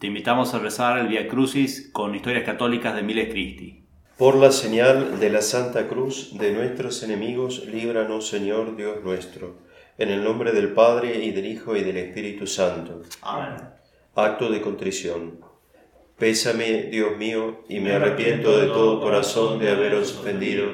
Te invitamos a rezar el Via Crucis con historias católicas de Miles Christi. Por la señal de la Santa Cruz de nuestros enemigos, líbranos, Señor Dios nuestro. En el nombre del Padre y del Hijo y del Espíritu Santo. Amén. Acto de contrición. Pésame, Dios mío, y me arrepiento de todo corazón de haberos ofendido.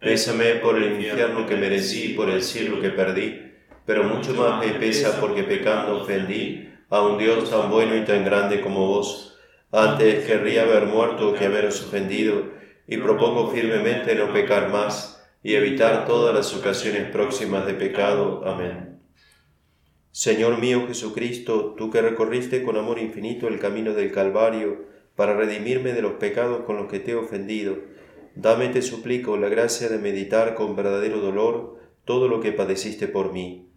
Pésame por el infierno que merecí, por el cielo que perdí, pero mucho más me pesa porque pecando ofendí a un Dios tan bueno y tan grande como vos. Antes querría haber muerto que haberos ofendido, y propongo firmemente no pecar más y evitar todas las ocasiones próximas de pecado. Amén. Señor mío Jesucristo, tú que recorriste con amor infinito el camino del Calvario para redimirme de los pecados con los que te he ofendido, dame, te suplico, la gracia de meditar con verdadero dolor todo lo que padeciste por mí.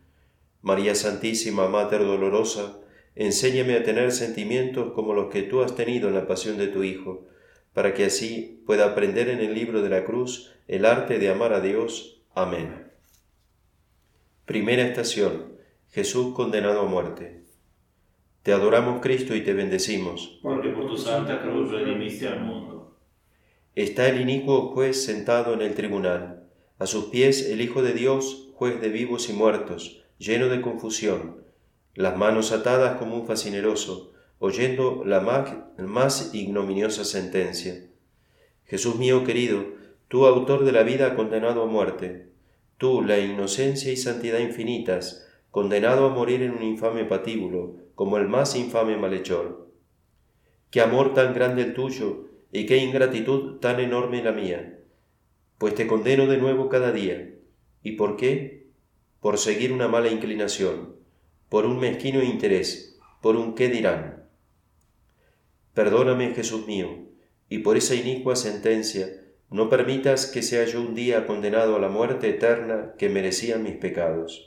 María Santísima, Mater Dolorosa, Enséñame a tener sentimientos como los que tú has tenido en la pasión de tu Hijo, para que así pueda aprender en el libro de la cruz el arte de amar a Dios. Amén. Primera estación. Jesús condenado a muerte. Te adoramos Cristo y te bendecimos. Porque por tu santa cruz redimiste al mundo. Está el inicuo juez sentado en el tribunal. A sus pies el Hijo de Dios, juez de vivos y muertos, lleno de confusión las manos atadas como un fascineroso, oyendo la más ignominiosa sentencia. Jesús mío querido, tú autor de la vida condenado a muerte, tú la inocencia y santidad infinitas, condenado a morir en un infame patíbulo, como el más infame malhechor. Qué amor tan grande el tuyo, y qué ingratitud tan enorme la mía, pues te condeno de nuevo cada día. ¿Y por qué? Por seguir una mala inclinación por un mezquino interés, por un qué dirán. Perdóname, Jesús mío, y por esa inicua sentencia, no permitas que sea yo un día condenado a la muerte eterna que merecían mis pecados.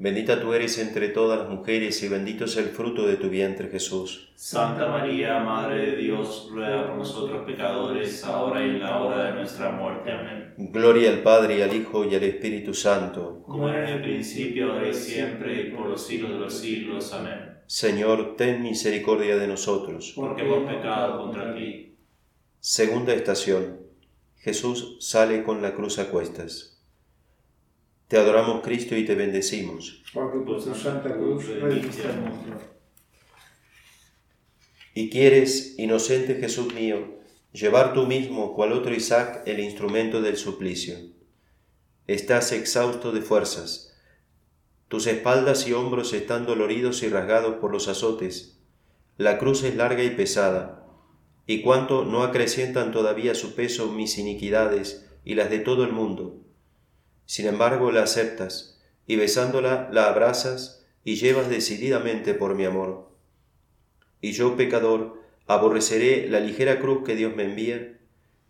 Bendita tú eres entre todas las mujeres y bendito es el fruto de tu vientre Jesús. Santa María, Madre de Dios, ruega por nosotros pecadores, ahora y en la hora de nuestra muerte. Amén. Gloria al Padre y al Hijo y al Espíritu Santo. Como era en el principio, ahora y siempre, y por los siglos de los siglos. Amén. Señor, ten misericordia de nosotros. Porque hemos pecado contra ti. Segunda estación. Jesús sale con la cruz a cuestas. Te adoramos Cristo y te bendecimos. Porque por tu santa cruz. Y quieres, inocente Jesús mío, llevar tú mismo, cual otro Isaac, el instrumento del suplicio. Estás exhausto de fuerzas. Tus espaldas y hombros están doloridos y rasgados por los azotes. La cruz es larga y pesada. Y cuánto no acrecientan todavía su peso mis iniquidades y las de todo el mundo sin embargo la aceptas, y besándola la abrazas y llevas decididamente por mi amor. Y yo, pecador, aborreceré la ligera cruz que Dios me envía,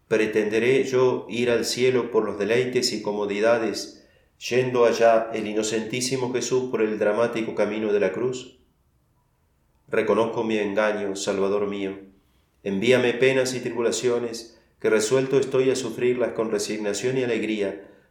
pretenderé yo ir al cielo por los deleites y comodidades, yendo allá el inocentísimo Jesús por el dramático camino de la cruz. Reconozco mi engaño, Salvador mío. Envíame penas y tribulaciones, que resuelto estoy a sufrirlas con resignación y alegría,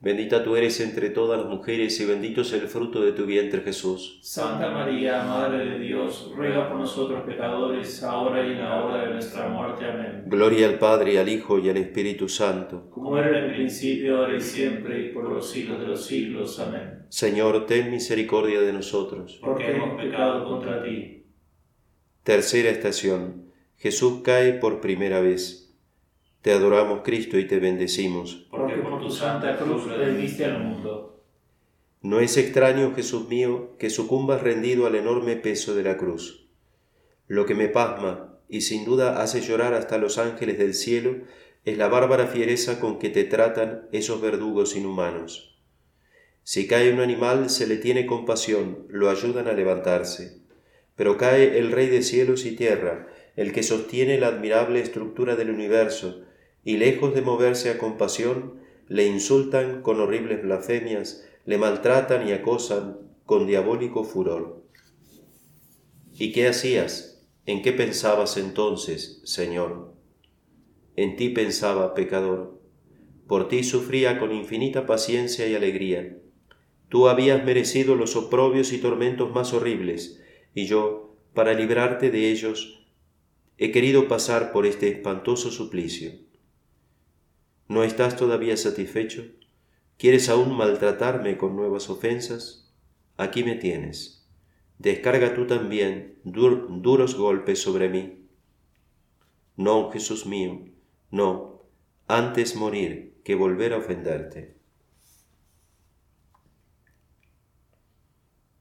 Bendita tú eres entre todas las mujeres y bendito es el fruto de tu vientre Jesús. Santa María, Madre de Dios, ruega por nosotros pecadores, ahora y en la hora de nuestra muerte. Amén. Gloria al Padre, al Hijo y al Espíritu Santo. Como era en el principio, ahora y siempre, y por los siglos de los siglos. Amén. Señor, ten misericordia de nosotros. Porque hemos pecado contra ti. Tercera estación. Jesús cae por primera vez. Te adoramos, Cristo, y te bendecimos. Porque tu santa cruz al mundo. No es extraño, Jesús mío, que sucumbas rendido al enorme peso de la cruz. Lo que me pasma, y sin duda hace llorar hasta los ángeles del cielo, es la bárbara fiereza con que te tratan esos verdugos inhumanos. Si cae un animal, se le tiene compasión, lo ayudan a levantarse. Pero cae el Rey de cielos y tierra, el que sostiene la admirable estructura del universo, y lejos de moverse a compasión, le insultan con horribles blasfemias, le maltratan y acosan con diabólico furor. ¿Y qué hacías? ¿En qué pensabas entonces, Señor? En ti pensaba, pecador. Por ti sufría con infinita paciencia y alegría. Tú habías merecido los oprobios y tormentos más horribles, y yo, para librarte de ellos, he querido pasar por este espantoso suplicio. ¿No estás todavía satisfecho? ¿Quieres aún maltratarme con nuevas ofensas? Aquí me tienes. Descarga tú también duros golpes sobre mí. No, Jesús mío, no, antes morir que volver a ofenderte.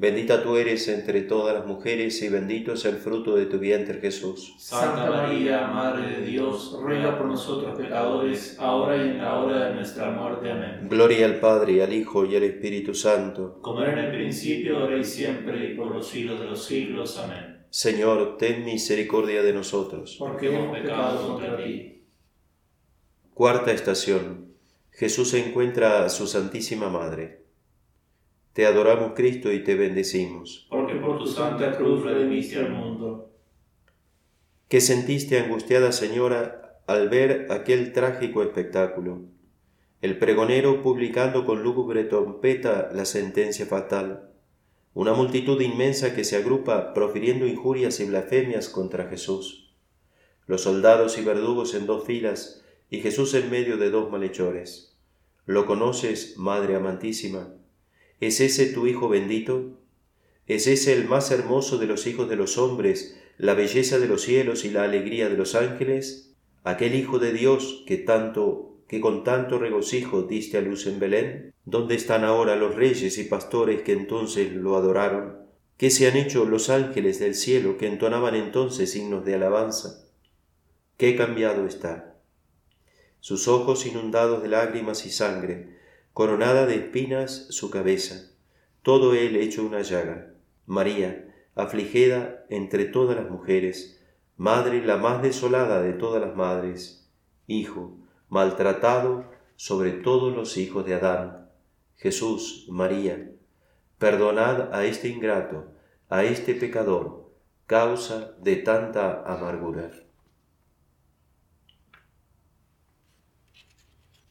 Bendita tú eres entre todas las mujeres y bendito es el fruto de tu vientre Jesús. Santa María, Madre de Dios, ruega por nosotros pecadores, ahora y en la hora de nuestra muerte. Amén. Gloria al Padre, al Hijo y al Espíritu Santo. Como era en el principio, ahora y siempre, y por los siglos de los siglos. Amén. Señor, ten misericordia de nosotros. Porque hemos pecado contra ti. Cuarta estación. Jesús encuentra a su Santísima Madre. Te adoramos Cristo y te bendecimos. Porque por tu santa cruz redimiste al mundo. ¿Qué sentiste, angustiada señora, al ver aquel trágico espectáculo? El pregonero publicando con lúgubre trompeta la sentencia fatal. Una multitud inmensa que se agrupa profiriendo injurias y blasfemias contra Jesús. Los soldados y verdugos en dos filas y Jesús en medio de dos malhechores. ¿Lo conoces, Madre amantísima? ¿Es ese tu Hijo bendito? ¿Es ese el más hermoso de los hijos de los hombres, la belleza de los cielos y la alegría de los ángeles? ¿Aquel Hijo de Dios que tanto que con tanto regocijo diste a luz en Belén? ¿Dónde están ahora los reyes y pastores que entonces lo adoraron? ¿Qué se han hecho los ángeles del cielo que entonaban entonces signos de alabanza? ¿Qué cambiado está? Sus ojos inundados de lágrimas y sangre, coronada de espinas su cabeza, todo él hecho una llaga. María, afligida entre todas las mujeres, madre la más desolada de todas las madres, hijo, maltratado sobre todos los hijos de Adán. Jesús, María, perdonad a este ingrato, a este pecador, causa de tanta amargura.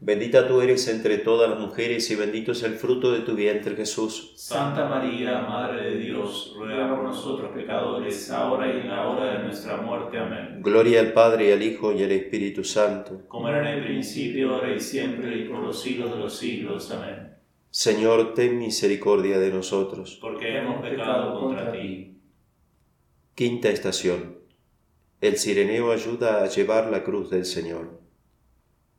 Bendita tú eres entre todas las mujeres y bendito es el fruto de tu vientre Jesús. Santa María, Madre de Dios, ruega por nosotros pecadores, ahora y en la hora de nuestra muerte. Amén. Gloria al Padre, al Hijo y al Espíritu Santo. Como era en el principio, ahora y siempre, y por los siglos de los siglos. Amén. Señor, ten misericordia de nosotros. Porque hemos pecado contra ti. Quinta estación. El sireneo ayuda a llevar la cruz del Señor.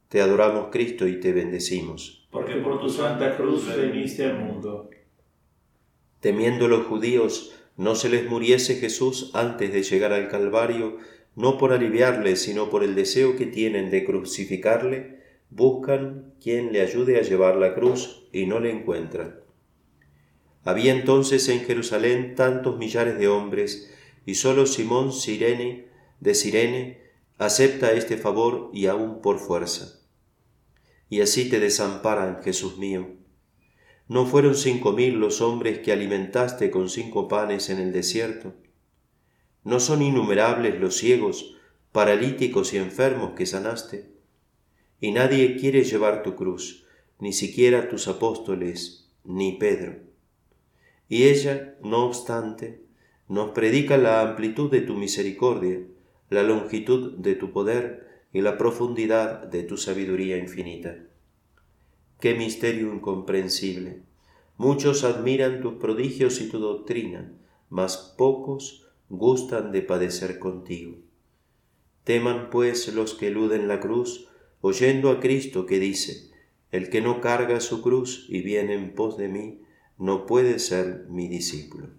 Te adoramos Cristo y te bendecimos. Porque por tu santa cruz redimiste al mundo. Temiendo los judíos no se les muriese Jesús antes de llegar al Calvario, no por aliviarle, sino por el deseo que tienen de crucificarle, buscan quien le ayude a llevar la cruz y no le encuentran. Había entonces en Jerusalén tantos millares de hombres, y sólo Simón Sirene, de Sirene, acepta este favor y aún por fuerza. Y así te desamparan, Jesús mío. ¿No fueron cinco mil los hombres que alimentaste con cinco panes en el desierto? ¿No son innumerables los ciegos, paralíticos y enfermos que sanaste? Y nadie quiere llevar tu cruz, ni siquiera tus apóstoles, ni Pedro. Y ella, no obstante, nos predica la amplitud de tu misericordia, la longitud de tu poder y la profundidad de tu sabiduría infinita. Qué misterio incomprensible. Muchos admiran tus prodigios y tu doctrina, mas pocos gustan de padecer contigo. Teman pues los que eluden la cruz, oyendo a Cristo que dice, El que no carga su cruz y viene en pos de mí, no puede ser mi discípulo.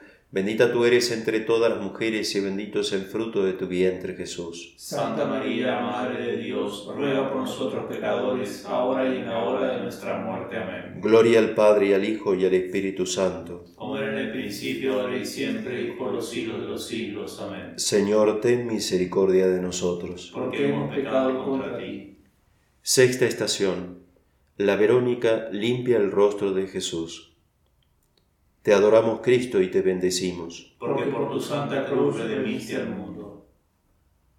Bendita tú eres entre todas las mujeres y bendito es el fruto de tu vientre Jesús. Santa María, Madre de Dios, ruega por nosotros pecadores, ahora y en la hora de nuestra muerte. Amén. Gloria al Padre y al Hijo y al Espíritu Santo. Como era en el principio, ahora y siempre, y por los siglos de los siglos. Amén. Señor, ten misericordia de nosotros. Porque hemos pecado contra ti. Sexta estación. La Verónica limpia el rostro de Jesús. Te adoramos Cristo y te bendecimos. Porque por tu santa cruz redimiste al mundo.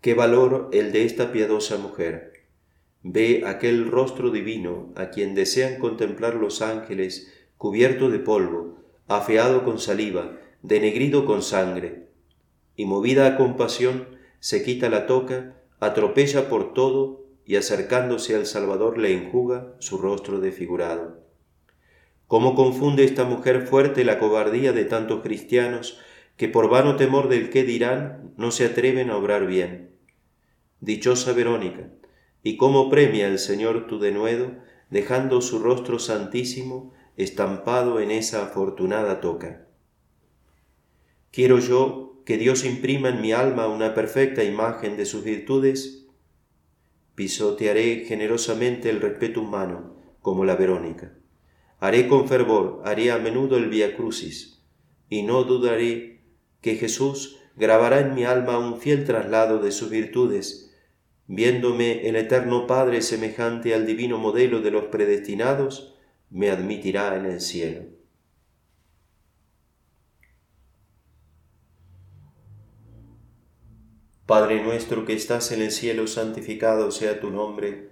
Qué valor el de esta piadosa mujer. Ve aquel rostro divino a quien desean contemplar los ángeles, cubierto de polvo, afeado con saliva, denegrido con sangre. Y movida a compasión, se quita la toca, atropella por todo y acercándose al Salvador le enjuga su rostro desfigurado. ¿Cómo confunde esta mujer fuerte la cobardía de tantos cristianos que por vano temor del qué dirán no se atreven a obrar bien? Dichosa Verónica, y cómo premia el Señor tu denuedo, dejando su rostro santísimo estampado en esa afortunada toca. Quiero yo que Dios imprima en mi alma una perfecta imagen de sus virtudes, pisotearé generosamente el respeto humano como la Verónica. Haré con fervor, haré a menudo el Via Crucis, y no dudaré que Jesús grabará en mi alma un fiel traslado de sus virtudes, viéndome el eterno Padre semejante al divino modelo de los predestinados, me admitirá en el cielo. Padre nuestro que estás en el cielo, santificado sea tu nombre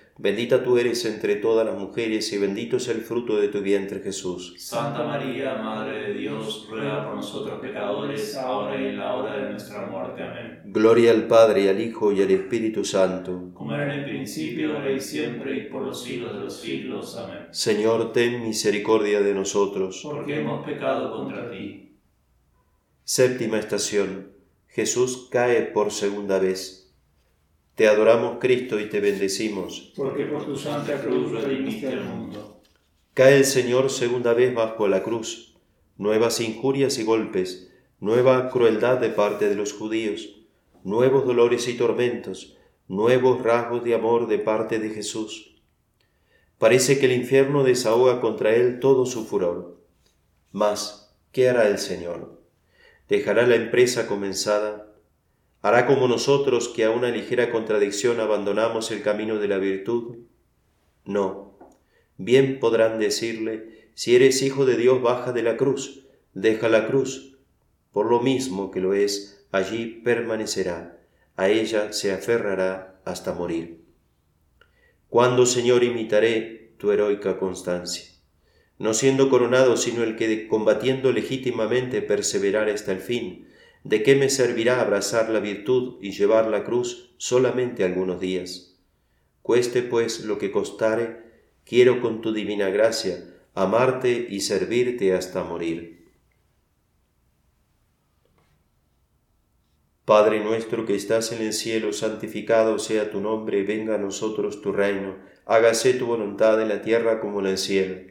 Bendita tú eres entre todas las mujeres y bendito es el fruto de tu vientre Jesús. Santa María, Madre de Dios, ruega por nosotros pecadores, ahora y en la hora de nuestra muerte. Amén. Gloria al Padre, al Hijo, y al Espíritu Santo. Como era en el principio, ahora y siempre, y por los siglos de los siglos. Amén. Señor, ten misericordia de nosotros. Porque hemos pecado contra ti. Séptima estación. Jesús cae por segunda vez. Te adoramos Cristo y te bendecimos. Porque por tu santa cruz redimiste al mundo. Cae el Señor segunda vez bajo la cruz. Nuevas injurias y golpes, nueva crueldad de parte de los judíos, nuevos dolores y tormentos, nuevos rasgos de amor de parte de Jesús. Parece que el infierno desahoga contra él todo su furor. Mas, ¿qué hará el Señor? ¿Dejará la empresa comenzada? ¿Hará como nosotros que a una ligera contradicción abandonamos el camino de la virtud? No. Bien podrán decirle, si eres hijo de Dios, baja de la cruz, deja la cruz. Por lo mismo que lo es, allí permanecerá, a ella se aferrará hasta morir. ¿Cuándo, Señor, imitaré tu heroica constancia? No siendo coronado, sino el que combatiendo legítimamente perseverar hasta el fin, ¿De qué me servirá abrazar la virtud y llevar la cruz solamente algunos días? Cueste pues lo que costare, quiero con tu divina gracia amarte y servirte hasta morir. Padre nuestro que estás en el cielo, santificado sea tu nombre, venga a nosotros tu reino, hágase tu voluntad en la tierra como en el cielo.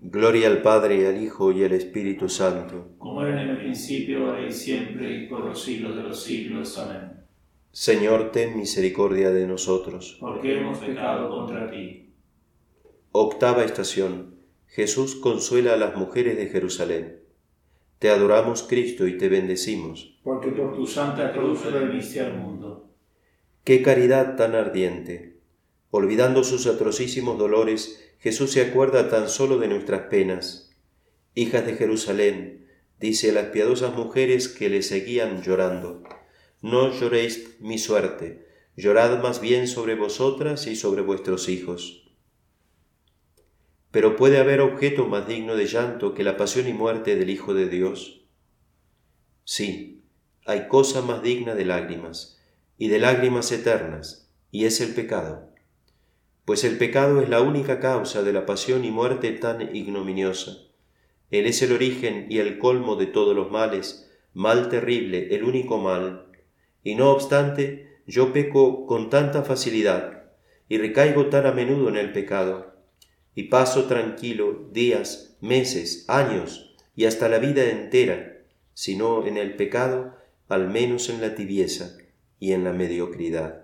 Gloria al Padre, al Hijo y al Espíritu Santo. Como era en el principio, ahora y siempre, y por los siglos de los siglos. Amén. Señor, ten misericordia de nosotros. Porque hemos pecado contra ti. Octava estación. Jesús consuela a las mujeres de Jerusalén. Te adoramos, Cristo, y te bendecimos. Porque por tu santa cruz redimiste al mundo. Qué caridad tan ardiente. Olvidando sus atrocísimos dolores, Jesús se acuerda tan solo de nuestras penas. Hijas de Jerusalén, dice a las piadosas mujeres que le seguían llorando, no lloréis mi suerte, llorad más bien sobre vosotras y sobre vuestros hijos. Pero ¿puede haber objeto más digno de llanto que la pasión y muerte del Hijo de Dios? Sí, hay cosa más digna de lágrimas, y de lágrimas eternas, y es el pecado. Pues el pecado es la única causa de la pasión y muerte tan ignominiosa. Él es el origen y el colmo de todos los males, mal terrible, el único mal. Y no obstante, yo peco con tanta facilidad, y recaigo tan a menudo en el pecado, y paso tranquilo días, meses, años y hasta la vida entera, si no en el pecado, al menos en la tibieza y en la mediocridad.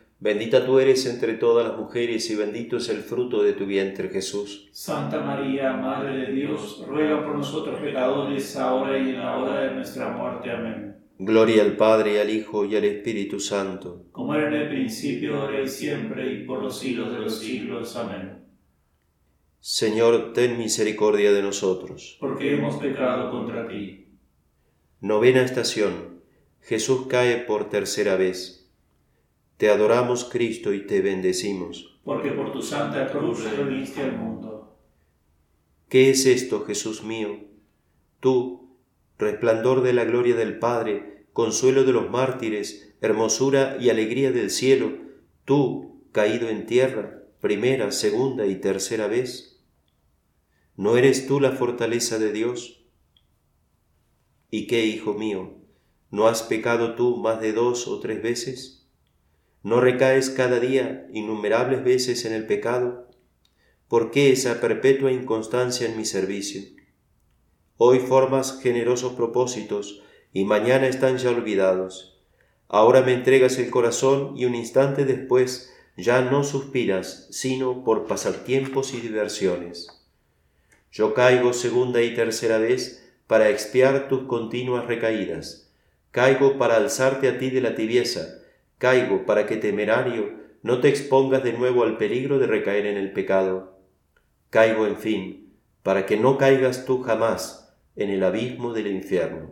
Bendita tú eres entre todas las mujeres y bendito es el fruto de tu vientre Jesús. Santa María, Madre de Dios, ruega por nosotros pecadores, ahora y en la hora de nuestra muerte. Amén. Gloria al Padre, al Hijo y al Espíritu Santo. Como era en el principio, ahora y siempre, y por los siglos de los siglos. Amén. Señor, ten misericordia de nosotros. Porque hemos pecado contra ti. Novena estación. Jesús cae por tercera vez. Te adoramos, Cristo, y te bendecimos. Porque por tu santa cruz redimiste al mundo. ¿Qué es esto, Jesús mío? Tú, resplandor de la gloria del Padre, consuelo de los mártires, hermosura y alegría del cielo, tú, caído en tierra, primera, segunda y tercera vez, ¿No eres tú la fortaleza de Dios? ¿Y qué, hijo mío? ¿No has pecado tú más de dos o tres veces? ¿No recaes cada día innumerables veces en el pecado? ¿Por qué esa perpetua inconstancia en mi servicio? Hoy formas generosos propósitos y mañana están ya olvidados. Ahora me entregas el corazón y un instante después ya no suspiras, sino por pasatiempos y diversiones. Yo caigo segunda y tercera vez para expiar tus continuas recaídas. Caigo para alzarte a ti de la tibieza. Caigo para que temerario no te expongas de nuevo al peligro de recaer en el pecado. Caigo, en fin, para que no caigas tú jamás en el abismo del infierno.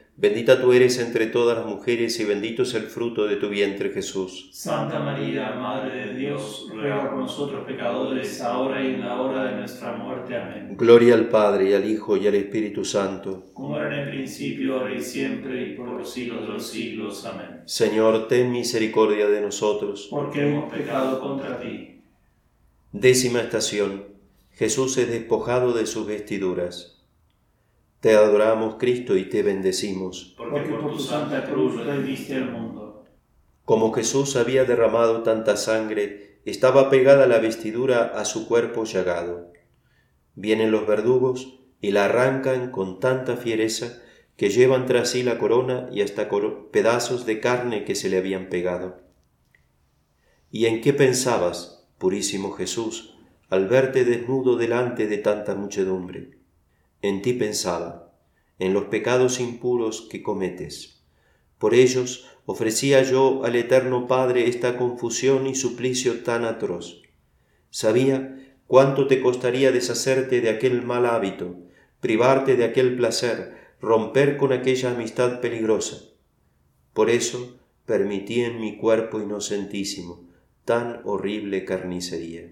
Bendita tú eres entre todas las mujeres y bendito es el fruto de tu vientre Jesús. Santa María, Madre de Dios, ruega por nosotros pecadores, ahora y en la hora de nuestra muerte. Amén. Gloria al Padre, y al Hijo, y al Espíritu Santo. Como era en el principio, ahora y siempre, y por los siglos de los siglos. Amén. Señor, ten misericordia de nosotros. Porque hemos pecado contra ti. Décima estación. Jesús es despojado de sus vestiduras. Te adoramos, Cristo, y te bendecimos. Porque por tu santa cruz redimiste al mundo. Como Jesús había derramado tanta sangre, estaba pegada la vestidura a su cuerpo llagado. Vienen los verdugos y la arrancan con tanta fiereza que llevan tras sí la corona y hasta pedazos de carne que se le habían pegado. ¿Y en qué pensabas, purísimo Jesús, al verte desnudo delante de tanta muchedumbre? En ti pensaba, en los pecados impuros que cometes. Por ellos ofrecía yo al Eterno Padre esta confusión y suplicio tan atroz. Sabía cuánto te costaría deshacerte de aquel mal hábito, privarte de aquel placer, romper con aquella amistad peligrosa. Por eso permití en mi cuerpo inocentísimo tan horrible carnicería.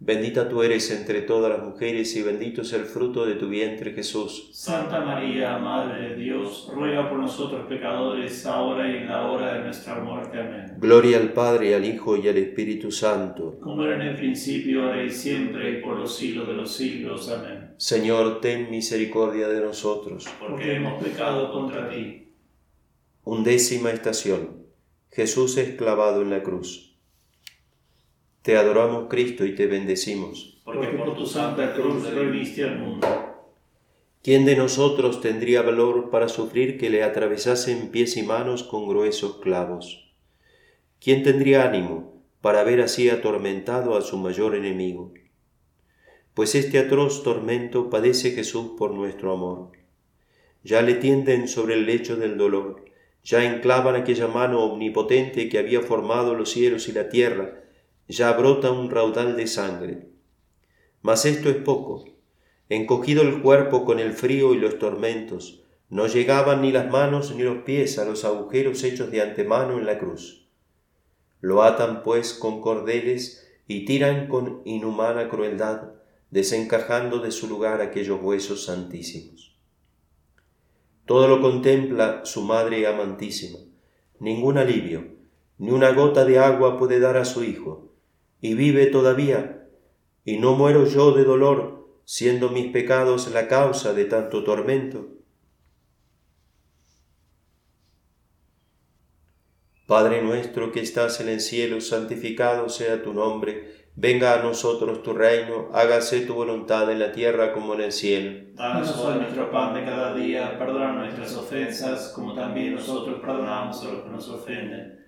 Bendita tú eres entre todas las mujeres y bendito es el fruto de tu vientre Jesús. Santa María, Madre de Dios, ruega por nosotros pecadores, ahora y en la hora de nuestra muerte. Amén. Gloria al Padre, al Hijo y al Espíritu Santo. Como era en el principio, ahora y siempre, y por los siglos de los siglos. Amén. Señor, ten misericordia de nosotros. Porque hemos pecado contra ti. Undécima estación. Jesús es clavado en la cruz. Te adoramos, Cristo, y te bendecimos. Porque por tu santa cruz redimiste al mundo. ¿Quién de nosotros tendría valor para sufrir que le atravesasen pies y manos con gruesos clavos? ¿Quién tendría ánimo para ver así atormentado a su mayor enemigo? Pues este atroz tormento padece Jesús por nuestro amor. Ya le tienden sobre el lecho del dolor, ya enclavan aquella mano omnipotente que había formado los cielos y la tierra, ya brota un raudal de sangre. Mas esto es poco. Encogido el cuerpo con el frío y los tormentos, no llegaban ni las manos ni los pies a los agujeros hechos de antemano en la cruz. Lo atan pues con cordeles y tiran con inhumana crueldad, desencajando de su lugar aquellos huesos santísimos. Todo lo contempla su madre amantísima. Ningún alivio, ni una gota de agua puede dar a su hijo, y vive todavía, y no muero yo de dolor, siendo mis pecados la causa de tanto tormento. Padre nuestro que estás en el cielo, santificado sea tu nombre, venga a nosotros tu reino, hágase tu voluntad en la tierra como en el cielo. Danos hoy nuestro pan de cada día, perdona nuestras ofensas, como también nosotros perdonamos a los que nos ofenden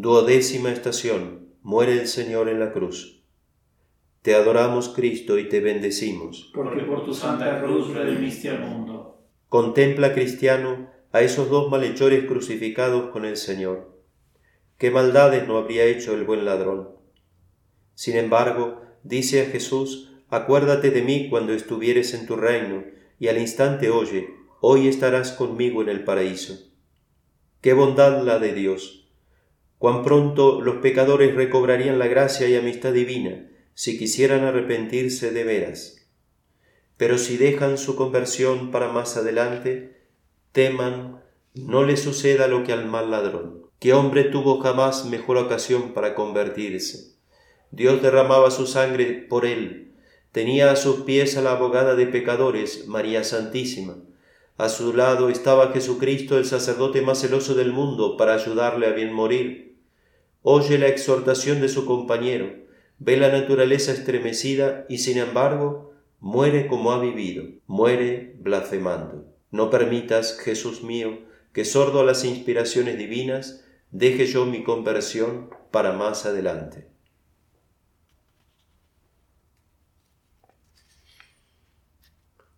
Duodécima estación. Muere el Señor en la cruz. Te adoramos, Cristo, y te bendecimos. Porque por tu santa cruz redimiste al mundo. Contempla, cristiano, a esos dos malhechores crucificados con el Señor. ¿Qué maldades no habría hecho el buen ladrón? Sin embargo, dice a Jesús, acuérdate de mí cuando estuvieres en tu reino, y al instante oye, hoy estarás conmigo en el paraíso. Qué bondad la de Dios cuán pronto los pecadores recobrarían la gracia y amistad divina si quisieran arrepentirse de veras. Pero si dejan su conversión para más adelante, teman no le suceda lo que al mal ladrón. ¿Qué hombre tuvo jamás mejor ocasión para convertirse? Dios derramaba su sangre por él. Tenía a sus pies a la abogada de pecadores, María Santísima. A su lado estaba Jesucristo, el sacerdote más celoso del mundo, para ayudarle a bien morir. Oye la exhortación de su compañero, ve la naturaleza estremecida y sin embargo muere como ha vivido, muere blasfemando. No permitas, Jesús mío, que sordo a las inspiraciones divinas, deje yo mi conversión para más adelante.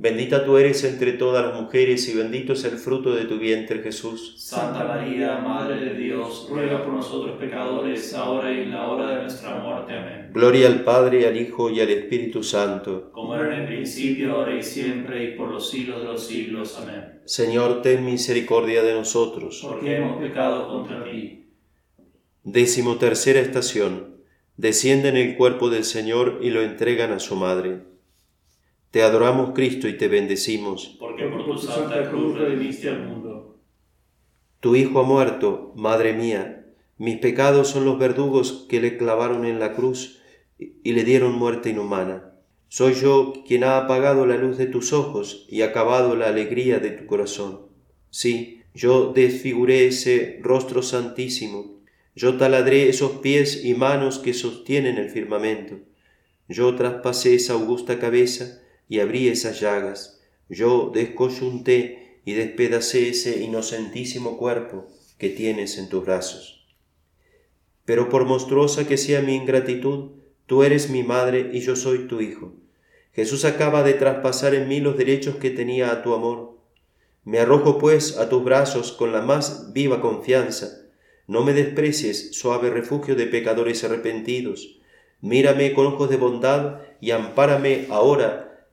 Bendita tú eres entre todas las mujeres y bendito es el fruto de tu vientre Jesús. Santa María, Madre de Dios, ruega por nosotros pecadores, ahora y en la hora de nuestra muerte. Amén. Gloria al Padre, al Hijo y al Espíritu Santo. Como era en el principio, ahora y siempre, y por los siglos de los siglos. Amén. Señor, ten misericordia de nosotros. Porque hemos pecado contra ti. Décimo tercera estación. Descienden el cuerpo del Señor y lo entregan a su madre. Te adoramos Cristo y te bendecimos. Porque por tu santa cruz redimiste al mundo. Tu Hijo ha muerto, Madre mía. Mis pecados son los verdugos que le clavaron en la cruz y le dieron muerte inhumana. Soy yo quien ha apagado la luz de tus ojos y acabado la alegría de tu corazón. Sí, yo desfiguré ese rostro santísimo. Yo taladré esos pies y manos que sostienen el firmamento. Yo traspasé esa augusta cabeza y abrí esas llagas. Yo descoyunté y despedacé ese inocentísimo cuerpo que tienes en tus brazos. Pero por monstruosa que sea mi ingratitud, tú eres mi madre y yo soy tu hijo. Jesús acaba de traspasar en mí los derechos que tenía a tu amor. Me arrojo pues a tus brazos con la más viva confianza. No me desprecies, suave refugio de pecadores arrepentidos. Mírame con ojos de bondad y ampárame ahora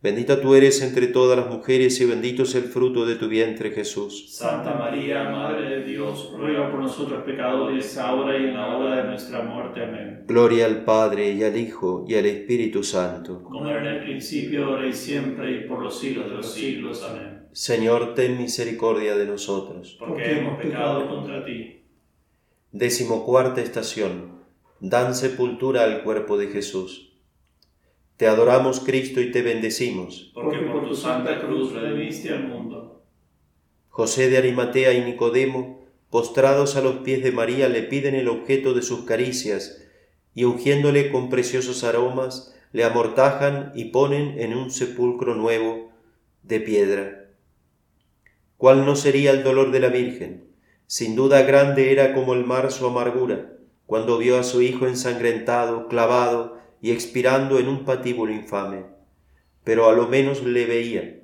Bendita tú eres entre todas las mujeres y bendito es el fruto de tu vientre Jesús. Santa María, Madre de Dios, ruega por nosotros pecadores, ahora y en la hora de nuestra muerte. Amén. Gloria al Padre y al Hijo y al Espíritu Santo. Como era en el principio, ahora y siempre, y por los siglos de los siglos. Amén. Señor, ten misericordia de nosotros. Porque hemos pecado contra ti. Decimocuarta estación. Dan sepultura al cuerpo de Jesús. Te adoramos, Cristo, y te bendecimos. Porque por tu santa cruz redimiste al mundo. José de Arimatea y Nicodemo, postrados a los pies de María, le piden el objeto de sus caricias, y ungiéndole con preciosos aromas, le amortajan y ponen en un sepulcro nuevo de piedra. ¿Cuál no sería el dolor de la Virgen? Sin duda grande era como el mar su amargura, cuando vio a su hijo ensangrentado, clavado, y expirando en un patíbulo infame. Pero a lo menos le veía.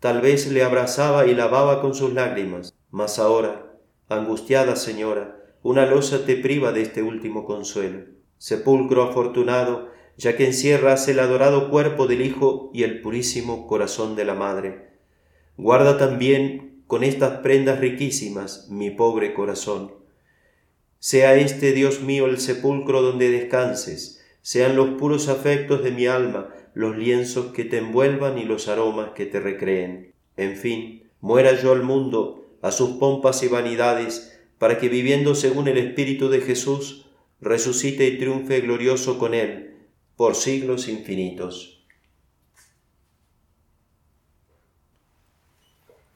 Tal vez le abrazaba y lavaba con sus lágrimas. Mas ahora, angustiada señora, una losa te priva de este último consuelo. Sepulcro afortunado, ya que encierras el adorado cuerpo del Hijo y el purísimo corazón de la Madre. Guarda también con estas prendas riquísimas mi pobre corazón. Sea este, Dios mío, el sepulcro donde descanses, sean los puros afectos de mi alma los lienzos que te envuelvan y los aromas que te recreen. En fin, muera yo al mundo, a sus pompas y vanidades, para que viviendo según el Espíritu de Jesús, resucite y triunfe glorioso con él, por siglos infinitos.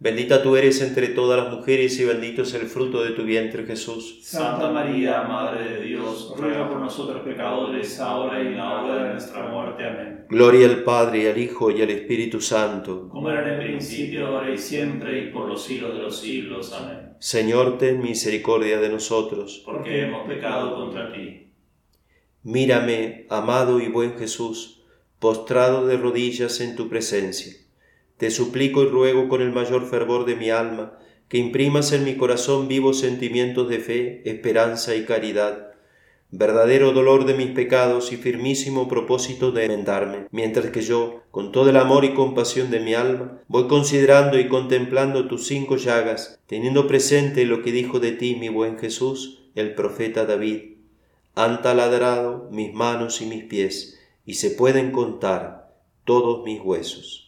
Bendita tú eres entre todas las mujeres y bendito es el fruto de tu vientre Jesús. Santa María, Madre de Dios, ruega por nosotros pecadores, ahora y en la hora de nuestra muerte. Amén. Gloria al Padre, al Hijo, y al Espíritu Santo. Como era en el principio, ahora y siempre, y por los siglos de los siglos. Amén. Señor, ten misericordia de nosotros. Porque hemos pecado contra ti. Mírame, amado y buen Jesús, postrado de rodillas en tu presencia te suplico y ruego con el mayor fervor de mi alma que imprimas en mi corazón vivos sentimientos de fe, esperanza y caridad, verdadero dolor de mis pecados y firmísimo propósito de enmendarme, mientras que yo, con todo el amor y compasión de mi alma, voy considerando y contemplando tus cinco llagas, teniendo presente lo que dijo de ti mi buen Jesús, el profeta David. Han taladrado mis manos y mis pies, y se pueden contar todos mis huesos.